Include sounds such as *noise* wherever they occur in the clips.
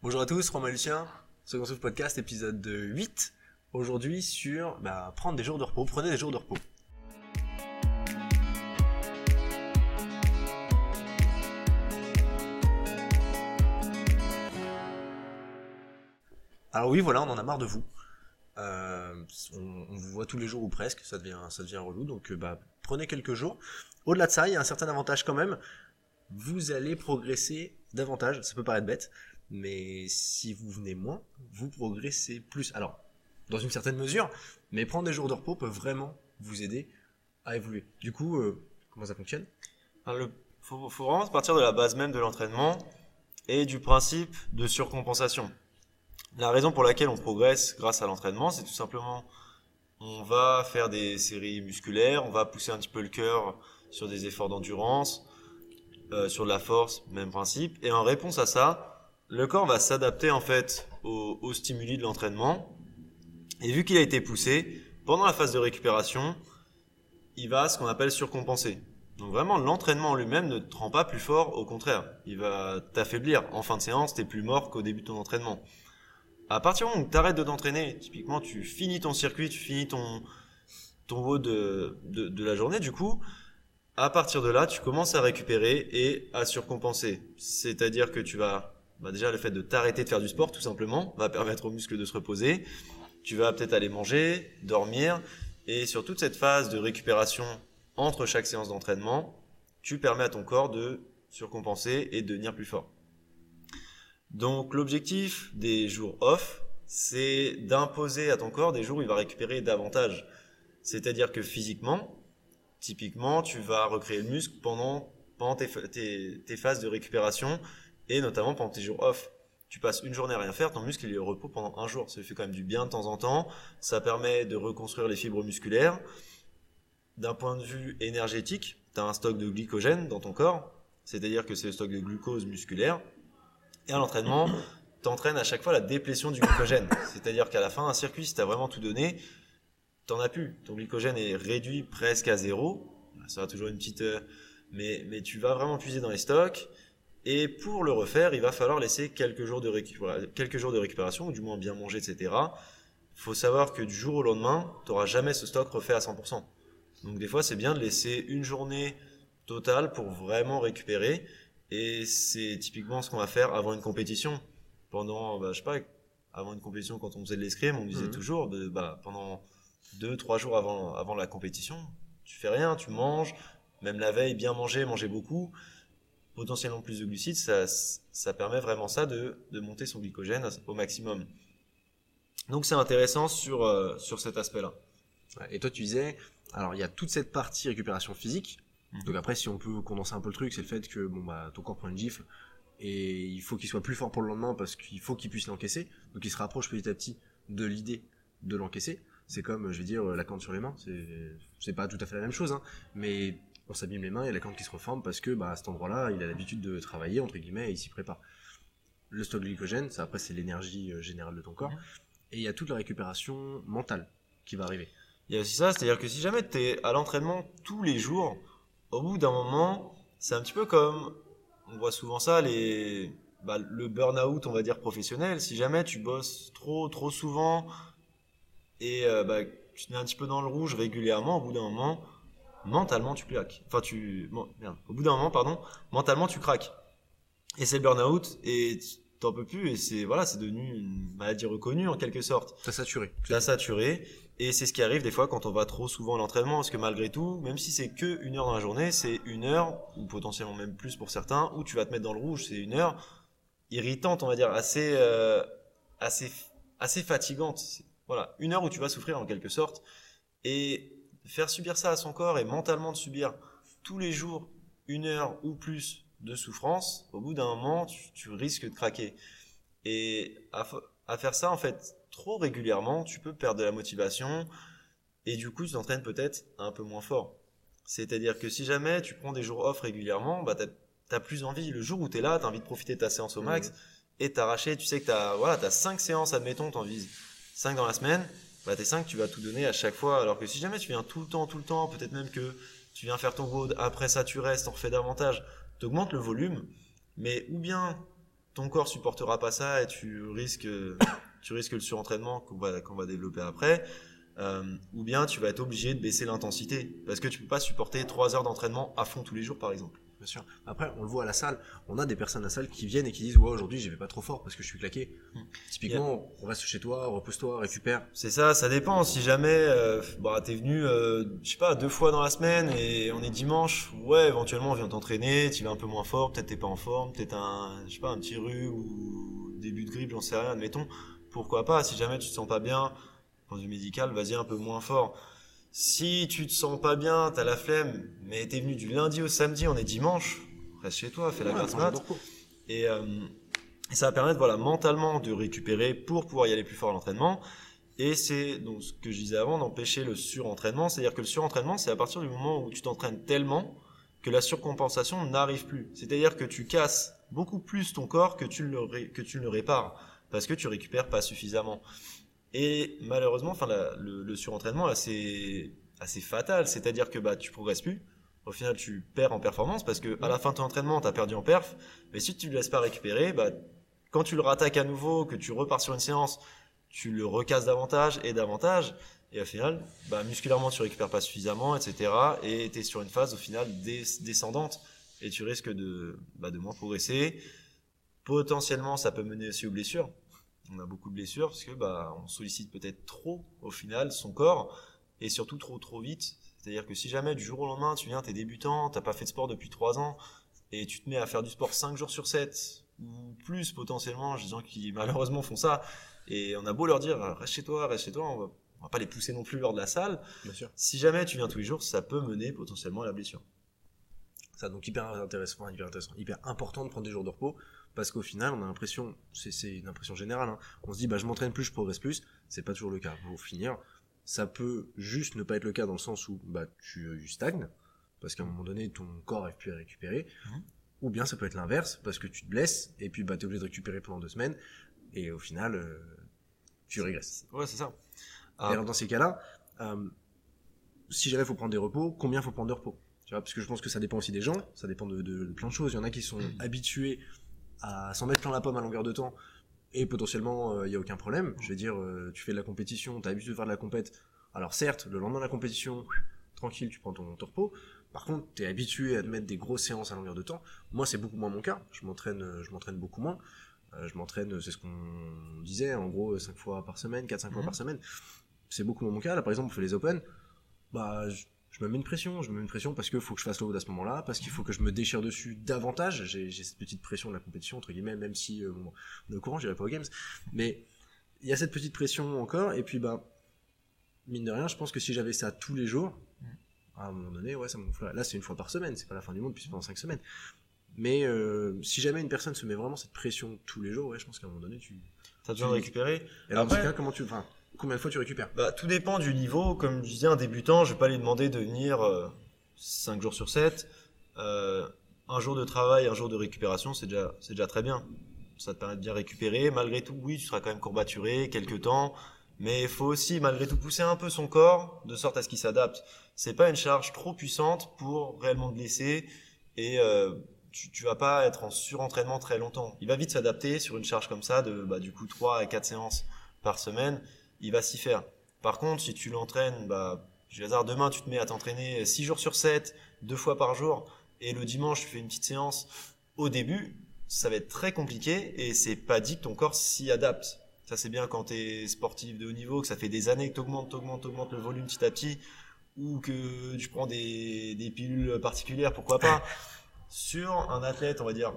Bonjour à tous, Romain Lucien, Second Souffle Podcast, épisode 8. Aujourd'hui sur bah, prendre des jours de repos, prenez des jours de repos. Alors oui, voilà, on en a marre de vous. Euh, on, vous voit tous les jours ou presque, ça devient, ça devient relou, donc euh, bah, prenez quelques jours. Au-delà de ça, il y a un certain avantage quand même. Vous allez progresser davantage, ça peut paraître bête, mais si vous venez moins, vous progressez plus. Alors, dans une certaine mesure, mais prendre des jours de repos peut vraiment vous aider à évoluer. Du coup, euh, comment ça fonctionne? Il faut, vraiment partir de la base même de l'entraînement et du principe de surcompensation. La raison pour laquelle on progresse grâce à l'entraînement, c'est tout simplement on va faire des séries musculaires, on va pousser un petit peu le cœur sur des efforts d'endurance, euh, sur de la force, même principe. Et en réponse à ça, le corps va s'adapter en fait aux, stimuli de l'entraînement. Et vu qu'il a été poussé, pendant la phase de récupération, il va ce qu'on appelle surcompenser. Donc vraiment, l'entraînement en lui-même ne te rend pas plus fort, au contraire, il va t'affaiblir. En fin de séance, t'es plus mort qu'au début de ton entraînement. À partir du moment où tu arrêtes de t'entraîner, typiquement tu finis ton circuit, tu finis ton, ton haut de, de, de la journée, du coup, à partir de là, tu commences à récupérer et à surcompenser. C'est-à-dire que tu vas, bah déjà le fait de t'arrêter de faire du sport, tout simplement, va permettre aux muscles de se reposer. Tu vas peut-être aller manger, dormir, et sur toute cette phase de récupération entre chaque séance d'entraînement, tu permets à ton corps de surcompenser et de devenir plus fort. Donc l'objectif des jours off, c'est d'imposer à ton corps des jours où il va récupérer davantage. C'est-à-dire que physiquement, typiquement, tu vas recréer le muscle pendant, pendant tes, tes, tes, phases de récupération et notamment pendant tes jours off. Tu passes une journée à rien faire, ton muscle il est au repos pendant un jour. Ça fait quand même du bien de temps en temps. Ça permet de reconstruire les fibres musculaires. D'un point de vue énergétique, tu as un stock de glycogène dans ton corps. C'est-à-dire que c'est le stock de glucose musculaire et à l'entraînement, t'entraînes à chaque fois la déplétion du glycogène. C'est-à-dire qu'à la fin d'un circuit, si t'as vraiment tout donné, t'en as plus. Ton glycogène est réduit presque à zéro. Ça sera toujours une petite, euh, mais, mais tu vas vraiment puiser dans les stocks. Et pour le refaire, il va falloir laisser quelques jours de, quelques jours de récupération, ou du moins bien manger, etc. Il faut savoir que du jour au lendemain, tu n'auras jamais ce stock refait à 100%. Donc des fois, c'est bien de laisser une journée totale pour vraiment récupérer. Et c'est typiquement ce qu'on va faire avant une compétition. Pendant, bah, je sais pas, avant une compétition, quand on faisait de l'escrime, on disait mmh. toujours, de, bah, pendant deux, trois jours avant, avant la compétition, tu fais rien, tu manges, même la veille, bien manger, manger beaucoup, potentiellement plus de glucides, ça, ça permet vraiment ça de, de monter son glycogène au maximum. Donc c'est intéressant sur, euh, sur cet aspect-là. Et toi, tu disais, alors il y a toute cette partie récupération physique, Mhm. Donc après, si on peut condenser un peu le truc, c'est le fait que bon bah ton corps prend une gifle et il faut qu'il soit plus fort pour le lendemain parce qu'il faut qu'il puisse l'encaisser. Donc il se rapproche petit à petit de l'idée de l'encaisser. C'est comme, je vais dire, la corde sur les mains. C'est pas tout à fait la même chose, hein, mais on s'abîme les mains, il y a la corde qui se reforme parce que bah, à cet endroit-là, il a l'habitude de travailler entre guillemets et il s'y prépare. Le stock de glycogène, ça après c'est l'énergie euh, générale de ton corps, et il y a toute la récupération mentale qui va arriver. Il y a aussi ça, c'est-à-dire que si jamais tu es à l'entraînement tous les jours, au bout d'un moment, c'est un petit peu comme, on voit souvent ça, les, bah, le burn-out, on va dire professionnel. Si jamais tu bosses trop, trop souvent et euh, bah, tu te mets un petit peu dans le rouge régulièrement, au bout d'un moment, mentalement tu claques. Enfin, tu, merde, au bout d'un moment, pardon, mentalement tu craques. Et c'est le burn-out et t'en peux plus et c'est voilà, c'est devenu une maladie reconnue en quelque sorte. T'as saturé. T'as saturé et c'est ce qui arrive des fois quand on va trop souvent à l'entraînement parce que malgré tout, même si c'est que une heure dans la journée, c'est une heure ou potentiellement même plus pour certains où tu vas te mettre dans le rouge, c'est une heure irritante, on va dire, assez euh, assez assez fatigante. Voilà, une heure où tu vas souffrir en quelque sorte et faire subir ça à son corps et mentalement de subir tous les jours une heure ou plus de souffrance, au bout d'un moment, tu, risques de craquer. Et à, faire ça, en fait, trop régulièrement, tu peux perdre de la motivation et du coup, tu t'entraînes peut-être un peu moins fort. C'est-à-dire que si jamais tu prends des jours off régulièrement, bah, t'as plus envie. Le jour où t'es là, t'as envie de profiter de ta séance au max mmh. et t'arracher. Tu sais que t'as, voilà, t'as cinq séances, admettons, t'en vises cinq dans la semaine. Bah, tes cinq, tu vas tout donner à chaque fois. Alors que si jamais tu viens tout le temps, tout le temps, peut-être même que tu viens faire ton road, après ça tu restes, t'en refais davantage, t'augmentes le volume, mais ou bien ton corps supportera pas ça et tu risques, *coughs* tu risques le surentraînement qu'on va, développer après. Euh, ou bien tu vas être obligé de baisser l'intensité parce que tu peux pas supporter 3 heures d'entraînement à fond tous les jours par exemple. Bien sûr. Après, on le voit à la salle. On a des personnes à la salle qui viennent et qui disent Ouais, aujourd'hui, j'y vais pas trop fort parce que je suis claqué. Hmm. Typiquement, on reste chez toi, repose-toi, récupère. C'est ça, ça dépend. Si jamais euh, bah, t'es venu, euh, je sais pas, deux fois dans la semaine et on est dimanche, ouais, éventuellement on vient t'entraîner, tu vas un peu moins fort, peut-être t'es pas en forme, peut-être un, je sais pas, un petit rhume ou début de grippe, j'en sais rien, admettons. Pourquoi pas Si jamais tu te sens pas bien, de vue médical, vas-y un peu moins fort. Si tu te sens pas bien, t'as la flemme, mais t'es venu du lundi au samedi, on est dimanche, reste chez toi, fais la grasse mat. Et, euh, et ça va permettre voilà, mentalement de récupérer pour pouvoir y aller plus fort à l'entraînement. Et c'est donc ce que je disais avant d'empêcher le surentraînement. C'est-à-dire que le surentraînement, c'est à partir du moment où tu t'entraînes tellement que la surcompensation n'arrive plus. C'est-à-dire que tu casses beaucoup plus ton corps que tu le, ré- que tu ne le répares parce que tu récupères pas suffisamment. Et malheureusement, enfin, le, surentraînement assez, assez fatal. C'est-à-dire que bah, tu progresses plus. Au final, tu perds en performance parce que à la fin de ton entraînement, tu as perdu en perf. Mais si tu ne le laisses pas récupérer, bah, quand tu le rattaques à nouveau, que tu repars sur une séance, tu le recasses davantage et davantage. Et au final, bah, musculairement, tu récupères pas suffisamment, etc. Et tu es sur une phase, au final, des- descendante. Et tu risques de, bah, de moins progresser. Potentiellement, ça peut mener aussi aux blessures. On a beaucoup de blessures parce que bah, on sollicite peut-être trop, au final, son corps. Et surtout trop, trop vite. C'est-à-dire que si jamais du jour au lendemain, tu viens, t'es débutant, t'as pas fait de sport depuis 3 ans, et tu te mets à faire du sport 5 jours sur 7, ou plus potentiellement, j'ai des gens qui malheureusement font ça, et on a beau leur dire, reste chez toi, reste chez toi, on va, on va pas les pousser non plus lors de la salle. Bien sûr. Si jamais tu viens tous les jours, ça peut mener potentiellement à la blessure. Ça, donc hyper intéressant, hyper intéressant, hyper important de prendre des jours de repos parce qu'au final, on a l'impression, c'est une impression générale, hein, on se dit, bah, je m'entraîne plus, je progresse plus. C'est pas toujours le cas. Au finir, ça peut juste ne pas être le cas dans le sens où bah, tu, euh, stagnes parce qu'à un moment donné, ton corps arrive plus à récupérer. Mhm. Ou bien ça peut être l'inverse parce que tu te blesses et puis bah, tu es obligé de récupérer pendant deux semaines et au final, euh, tu régresses. Ouais, c'est ça. Et alors dans ces cas-là, euh, si jamais il faut prendre des repos, combien faut prendre de repos? Tu vois, Parce que je pense que ça dépend aussi des gens, ça dépend de, de- de plein de choses. Il y en a qui sont habitués à s'en mettre plein la pomme à longueur de temps et potentiellement euh, il n'y a aucun problème. Je veux dire, euh, tu fais de la compétition, tu as l'habitude de faire de la compète. Alors certes, le lendemain de la compétition, tranquille, tu prends ton, ton repos. Par contre, tu es habitué à te mettre des grosses séances à longueur de temps. Moi, c'est beaucoup moins mon cas. Je m'entraîne, euh, je m'entraîne beaucoup moins. Euh, je m'entraîne, c'est ce qu'on disait, en gros, 5 fois par semaine, 4-5 fois Mhm. par semaine. C'est beaucoup moins mon cas. Là, par exemple, on fait les Open. Bah, je, je me mets une pression. Je me mets une pression parce qu'il faut que je fasse le haut à ce moment-là, parce qu'il faut que je me déchire dessus davantage. J'ai cette petite pression de la compétition, entre guillemets, même si euh, bon, on est au courant, j'irai pas aux Games. Mais il y a cette petite pression encore. Et puis, bah, mine de rien, je pense que si j'avais ça tous les jours, à un moment donné, ouais, ça me gonflerait. Là, c'est une fois par semaine, c'est pas la fin du monde, puis c'est pendant 5 semaines. Mais euh, si jamais une personne se met vraiment cette pression tous les jours, ouais, je pense qu'à un moment donné, tu. t'as besoin de récupérer. Et alors, ce Après- cas, comment tu. Enfin, combien de fois tu récupères Bah, tout dépend du niveau. Comme je disais, un débutant, je vais pas lui demander de venir 5 jours sur 7. un jour de travail, un jour de récupération, c'est déjà, déjà très bien. Ça te permet de bien récupérer. Malgré tout, oui, tu seras quand même courbaturé quelques temps. Mais il faut aussi, malgré tout, pousser un peu son corps de sorte à ce qu'il s'adapte. C'est pas une charge trop puissante pour réellement te blesser. Et euh, tu, tu vas pas être en surentraînement très longtemps. Il va vite s'adapter sur une charge comme ça, de bah, du coup 3 à 4 séances par semaine. Il va s'y faire. Par contre, si tu l'entraînes, bah, je hasard, demain tu te mets à t'entraîner 6 jours sur 7, deux fois par jour, et le dimanche tu fais une petite séance au début, ça va être très compliqué et c'est pas dit que ton corps s'y adapte. Ça c'est bien quand tu es sportif de haut niveau, que ça fait des années que tu augmentes, augmentes, augmentes le volume petit à petit, ou que tu prends des, des pilules particulières, pourquoi pas. Sur un athlète, on va dire,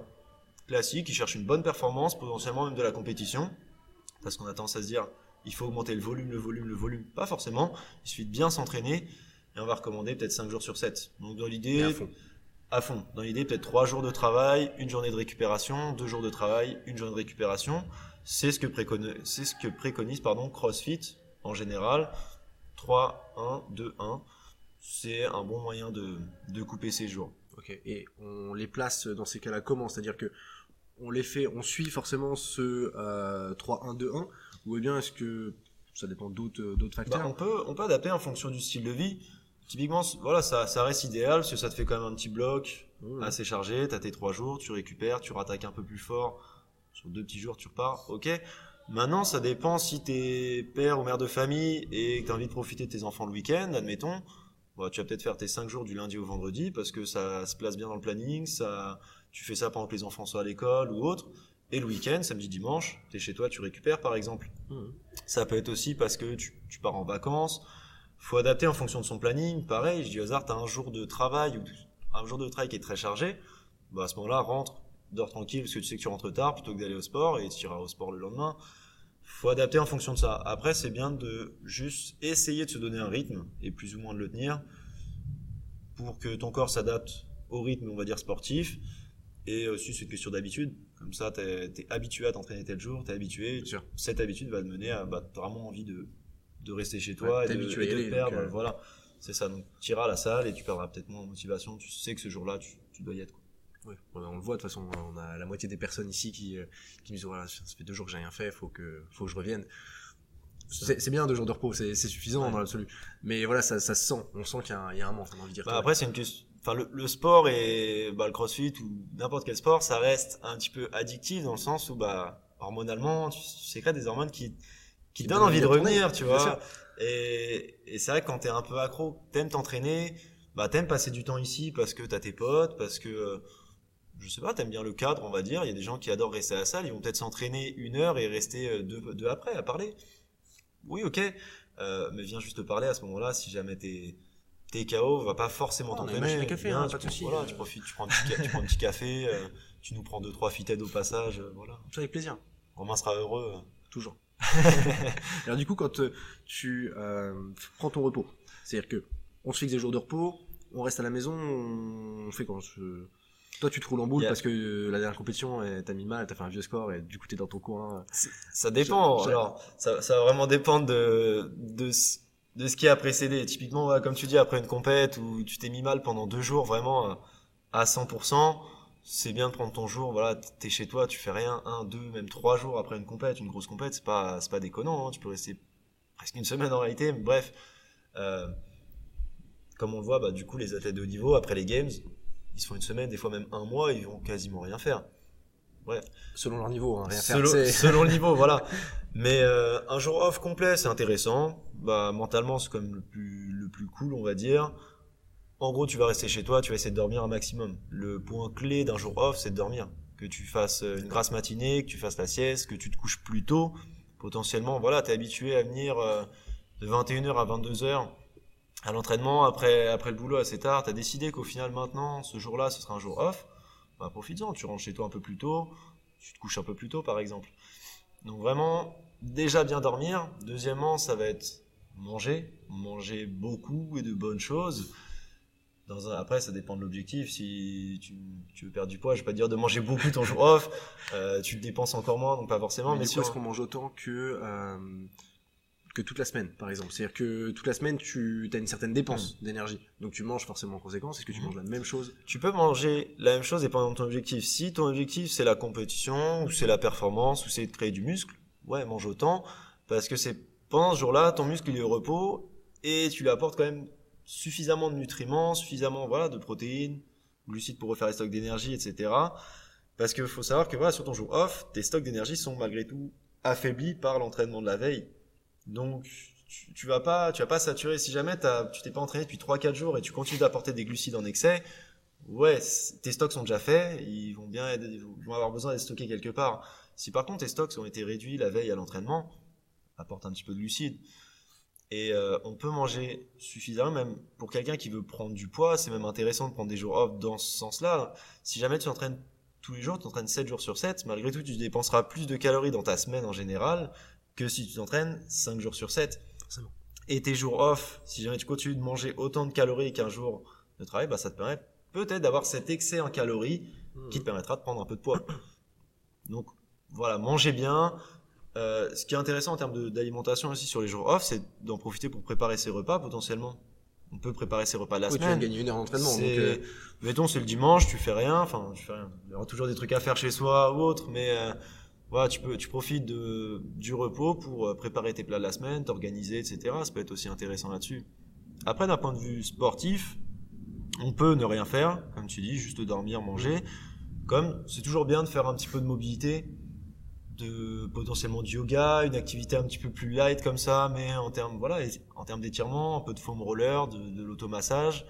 classique, qui cherche une bonne performance, potentiellement même de la compétition, parce qu'on a tendance à se dire, il faut augmenter le volume, le volume, le volume. Pas forcément. Il suffit de bien s'entraîner et on va recommander peut-être 5 jours sur 7. Donc dans l'idée, à fond. à fond. Dans l'idée, peut-être 3 jours de travail, une journée de récupération, 2 jours de travail, une journée de récupération. C'est ce que préconise, c'est ce que préconise pardon, CrossFit en général. 3, 1, 2, 1. C'est un bon moyen de, de couper ses jours. Ok. Et on les place dans ces cas-là comment? C'est-à-dire que on les fait, on suit forcément ce euh, 3-1-2-1 ou bien est-ce que ça dépend d'autres Bah, facteurs on, peut, on peut adapter en fonction du style de vie. Typiquement, voilà, ça, ça reste idéal parce que ça te fait quand même un petit bloc Mmh. assez chargé. Tu as tes 3 jours, tu récupères, tu rattaques un peu plus fort sur deux petits jours, tu repars, ok. Maintenant, ça dépend si t'es père ou mère de famille et que t'as envie de profiter de tes enfants le week-end, admettons. Bah, tu vas peut-être faire tes 5 jours du lundi au vendredi parce que ça se place bien dans le planning, ça, tu fais ça pendant que les enfants sont à l'école ou autre. Et le week-end, samedi, dimanche, tu es chez toi, tu récupères par exemple. Mhm. Ça peut être aussi parce que tu, tu pars en vacances. faut adapter en fonction de son planning. Pareil, je dis au hasard, tu as un jour de travail ou un jour de travail qui est très chargé. Bah, à ce moment-là, rentre, dors tranquille parce que tu sais que tu rentres tard plutôt que d'aller au sport et tu iras au sport le lendemain. faut adapter en fonction de ça. Après, c'est bien de juste essayer de se donner un rythme et plus ou moins de le tenir pour que ton corps s'adapte au rythme, on va dire, sportif. Et aussi, c'est une question d'habitude. Comme ça, tu es, habitué à t'entraîner tel jour, tu es habitué. Cette habitude va te mener à bah, vraiment envie de, de rester chez toi Ouais, et de, et de aller, perdre. euh. Voilà, c'est ça. Donc, tu iras à la salle et tu perdras peut-être moins en motivation. Tu sais que ce jour-là, tu, tu dois y être. quoi. Ouais, on le voit de toute façon, on a la moitié des personnes ici qui, euh, qui me disent voilà, ça fait deux jours que j'ai rien fait, faut que, faut que je revienne. C'est bien deux jours de repos, c'est suffisant Ouais. dans l'absolu. Mais voilà, ça, ça se sent, on sent qu'il y, a un- il y a un manque, on a envie de dire. Bah, après, c'est une question. Enfin, le, le sport et bah, le crossfit ou n'importe quel sport, ça reste un petit peu addictif dans le sens où, bah, hormonalement, tu, tu sécrètes des hormones qui, qui donnent envie de revenir, tu vois. sûr. Et, et c'est vrai que quand t'es un peu accro, t'aimes t'entraîner, bah, t'aimes passer du temps ici parce que t'as tes potes, parce que, je sais pas, t'aimes bien le cadre, on va dire. Il y a des gens qui adorent rester à la salle, ils vont peut-être s'entraîner une heure et rester euh, deux, deux après à parler. Oui, ok. Euh, mais viens juste te parler à ce moment-là, si jamais t'es, t'es KO, va pas forcément on a une t'entraîner. machine à café, Viens, hein, tu pas de prends- souci. Voilà, tu profites, tu prends un petit, ca- tu prends un petit café, euh, tu nous prends deux, trois fitaid au passage, euh, voilà. Ça avec plaisir, Romain sera heureux. euh. toujours. *laughs* Alors du coup, quand tu euh, prends ton repos, c'est-à-dire que on se fixe des jours de repos, on reste à la maison, on fait quand. Toi, tu te roules en boule Yeah. parce que la dernière compétition, t'as mis mal, t'as fait un vieux score et du coup, t'es dans ton coin. Ça dépend. Alors, ça, ça va vraiment dépendre de, de, ce- de ce qui a précédé. Typiquement, comme tu dis, après une compète où tu t'es mis mal pendant deux jours, vraiment à, à 100%, c'est bien de prendre ton jour. Voilà, t'es chez toi, tu fais rien, un, deux, même trois jours après une compète. Une grosse compète, c'est pas, c'est pas déconnant. hein. Tu peux rester presque une semaine en réalité. Mais bref, euh, comme on le voit, bah, du coup, les athlètes de haut niveau, après les games, ils se font une semaine, des fois même un mois, ils vont quasiment rien faire. Selon leur niveau, hein, rien faire. Selon, le *laughs* niveau, voilà. Mais euh, un jour off complet, c'est intéressant. Bah, mentalement, c'est comme le plus, le plus cool, on va dire. En gros, tu vas rester chez toi, tu vas essayer de dormir un maximum. Le point clé d'un jour off, c'est de dormir. Que tu fasses euh, une grasse matinée, que tu fasses la sieste, que tu te couches plus tôt. Potentiellement, voilà, tu es habitué à venir euh, de 21h à 22h à l'entraînement après, après le boulot assez tard. Tu as décidé qu'au final, maintenant, ce jour-là, ce sera un jour off. Bah, profites-en, tu rentres chez toi un peu plus tôt, tu te couches un peu plus tôt, par exemple. Donc vraiment, déjà bien dormir. Deuxièmement, ça va être manger, manger beaucoup et de bonnes choses. Dans un- après, ça dépend de l'objectif. Si tu, tu veux perdre du poids, je vais pas te dire de manger beaucoup ton jour off. Euh, tu le dépenses encore moins, donc pas forcément. Mais Mais, du coup, sur- est-ce qu'on mange autant que, euh, que toute la semaine, par exemple C'est-à-dire que toute la semaine, tu as une certaine dépense d'énergie. Donc tu manges forcément en conséquence. Est-ce que tu Mhm. manges la même chose? Tu peux manger la même chose dépendant de ton objectif. Si ton objectif c'est la compétition, ou c'est la performance, ou c'est de créer du muscle, ouais, mange autant. Parce que c'est pendant ce jour-là, ton muscle il est au repos et tu lui apportes quand même suffisamment de nutriments, suffisamment voilà, de protéines, glucides pour refaire les stocks d'énergie, etc. Parce qu'il faut savoir que voilà, sur ton jour off, tes stocks d'énergie sont malgré tout affaiblis par l'entraînement de la veille. Donc tu, tu vas pas tu pas saturer si jamais tu t'es pas entraîné depuis 3-4 jours et tu continues d'apporter des glucides en excès, ouais, tes stocks sont déjà faits, ils vont bien ils vont avoir besoin d'être stockés quelque part. Si par contre tes stocks ont été réduits la veille à l'entraînement, apporte un petit peu de glucides. Et euh, on peut manger suffisamment, même pour quelqu'un qui veut prendre du poids, c'est même intéressant de prendre des jours off dans ce sens-là. Si jamais tu t'entraînes tous les jours, tu t'entraînes 7 jours sur 7, malgré tout, tu dépenseras plus de calories dans ta semaine en général que si tu t'entraînes 5 jours sur 7. Forcément. Et tes jours off, si jamais tu continues de manger autant de calories qu'un jour de travail, bah, ça te permet peut-être d'avoir cet excès en calories qui te permettra de prendre un peu de poids. Donc voilà, mangez bien. Euh, ce qui est intéressant en termes d'alimentation aussi sur les jours off, c'est d'en profiter pour préparer ses repas potentiellement. On peut préparer ses repas de la Oui, tu semaine. de gagner une heure d'entraînement. Euh, Mettons, c'est le dimanche, tu fais rien, enfin, tu fais rien. Il y aura toujours des trucs à faire chez soi ou autre, mais euh, voilà, tu peux, tu profites du repos pour euh, préparer tes plats de la semaine, t'organiser, etc. Ça peut être aussi intéressant là-dessus. Après, d'un point de vue sportif, on peut ne rien faire, comme tu dis, juste dormir, manger. Comme c'est toujours bien de faire un petit peu de mobilité, de potentiellement du yoga, une activité un petit peu plus light comme ça, mais en termes voilà, en termes d'étirement, un peu de foam roller, de, de l'automassage,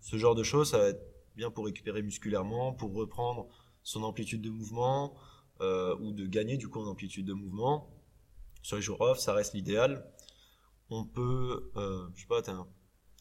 ce genre de choses, ça va être bien pour récupérer musculairement, pour reprendre son amplitude de mouvement euh, ou de gagner du coup en amplitude de mouvement. Sur les jours off, ça reste l'idéal. On peut, euh, je sais pas, t'as un,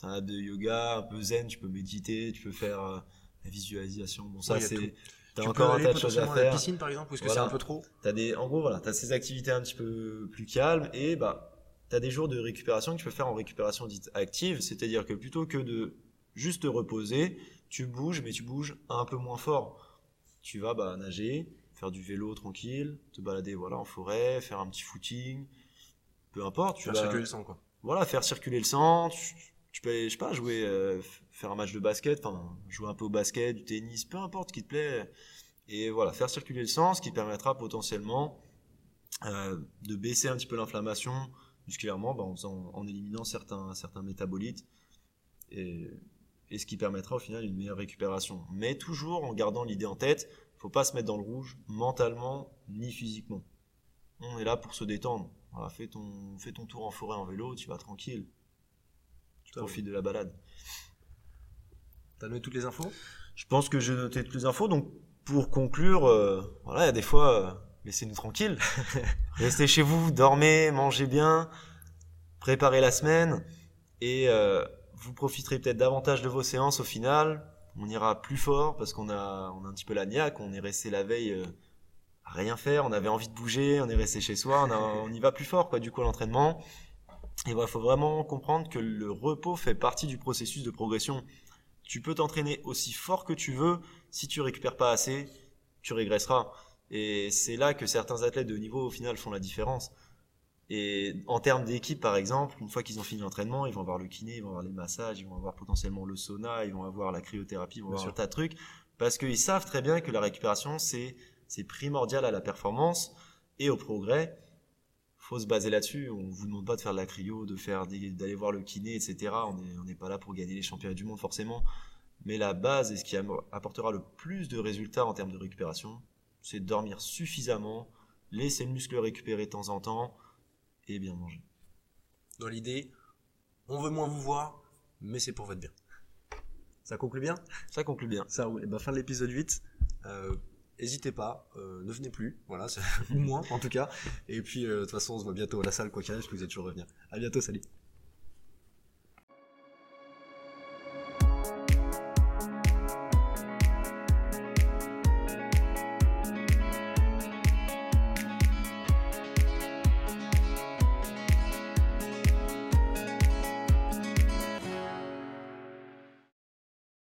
un de yoga un peu zen, tu peux méditer, tu peux faire euh, la visualisation. Bon, ça, c'est. T'as encore un tas de choses à faire. La piscine, par exemple, ou est-ce que c'est un peu trop as des, En gros, voilà, t'as ces activités un petit peu plus calmes et bah, t'as des jours de récupération que tu peux faire en récupération dite active, c'est-à-dire que plutôt que de juste te reposer, tu bouges, mais tu bouges un peu moins fort. Tu vas bah, nager, faire du vélo tranquille, te balader voilà en forêt, faire un petit footing, peu importe. Tu faire circuler le sang, quoi. Voilà, faire circuler le sang. Tu, peux, je sais pas, jouer, euh, faire un match de basket, enfin, jouer un peu au basket, du tennis, peu importe ce qui te plaît. Et voilà, faire circuler le sang, ce qui permettra potentiellement euh, de baisser un petit peu l'inflammation musculairement bah, en, en, éliminant certains, certains métabolites. Et et ce qui permettra au final une meilleure récupération. Mais toujours en gardant l'idée en tête, faut pas se mettre dans le rouge mentalement ni physiquement. On est là pour se détendre. fais, ton, fais ton tour en forêt en vélo, tu vas tranquille. Tu profites de la balade. T'as noté toutes les infos? Je pense que j'ai noté toutes les infos. Donc pour conclure, euh, voilà, il y a des fois, euh, laissez-nous tranquilles. *laughs* Restez chez vous, dormez, mangez bien, préparez la semaine et euh, vous profiterez peut-être davantage de vos séances au final. On ira plus fort parce qu'on a, on a un petit peu la niaque. On est resté la veille euh, à rien faire. On avait envie de bouger. On est resté chez soi. On, *laughs* y va plus fort, quoi, du coup, à l'entraînement. Et voilà, faut vraiment comprendre que le repos fait partie du processus de progression. Tu peux t'entraîner aussi fort que tu veux. Si tu récupères pas assez, tu régresseras. Et c'est là que certains athlètes de haut niveau, au final, font la différence. Et en termes d'équipe, par exemple, une fois qu'ils ont fini l'entraînement, ils vont avoir le kiné, ils vont avoir les massages, ils vont avoir potentiellement le sauna, ils vont avoir la cryothérapie, ils vont avoir un tas de trucs, parce qu'ils savent très bien que la récupération, c'est c'est primordial à la performance et au progrès. Faut se baser là-dessus. On vous demande pas de faire de la cryo, de faire d'aller voir le kiné, etc. On n'est on n'est pas là pour gagner les championnats du monde forcément. Mais la base et ce qui apportera le plus de résultats en termes de récupération, c'est de dormir suffisamment, laisser le muscle récupérer de temps en temps, et bien manger. Dans l'idée, on veut moins vous voir, mais c'est pour votre bien. Ça conclut bien? Ça conclut bien. Ça roule. Et ben, fin de l'épisode 8. Euh, N'hésitez pas, euh, ne venez plus, voilà, *laughs* ou moins en tout cas. Et puis, euh, de toute façon, on se voit bientôt à la salle, quoi qu'il arrive, parce que vous êtes toujours revenir. À bientôt, salut.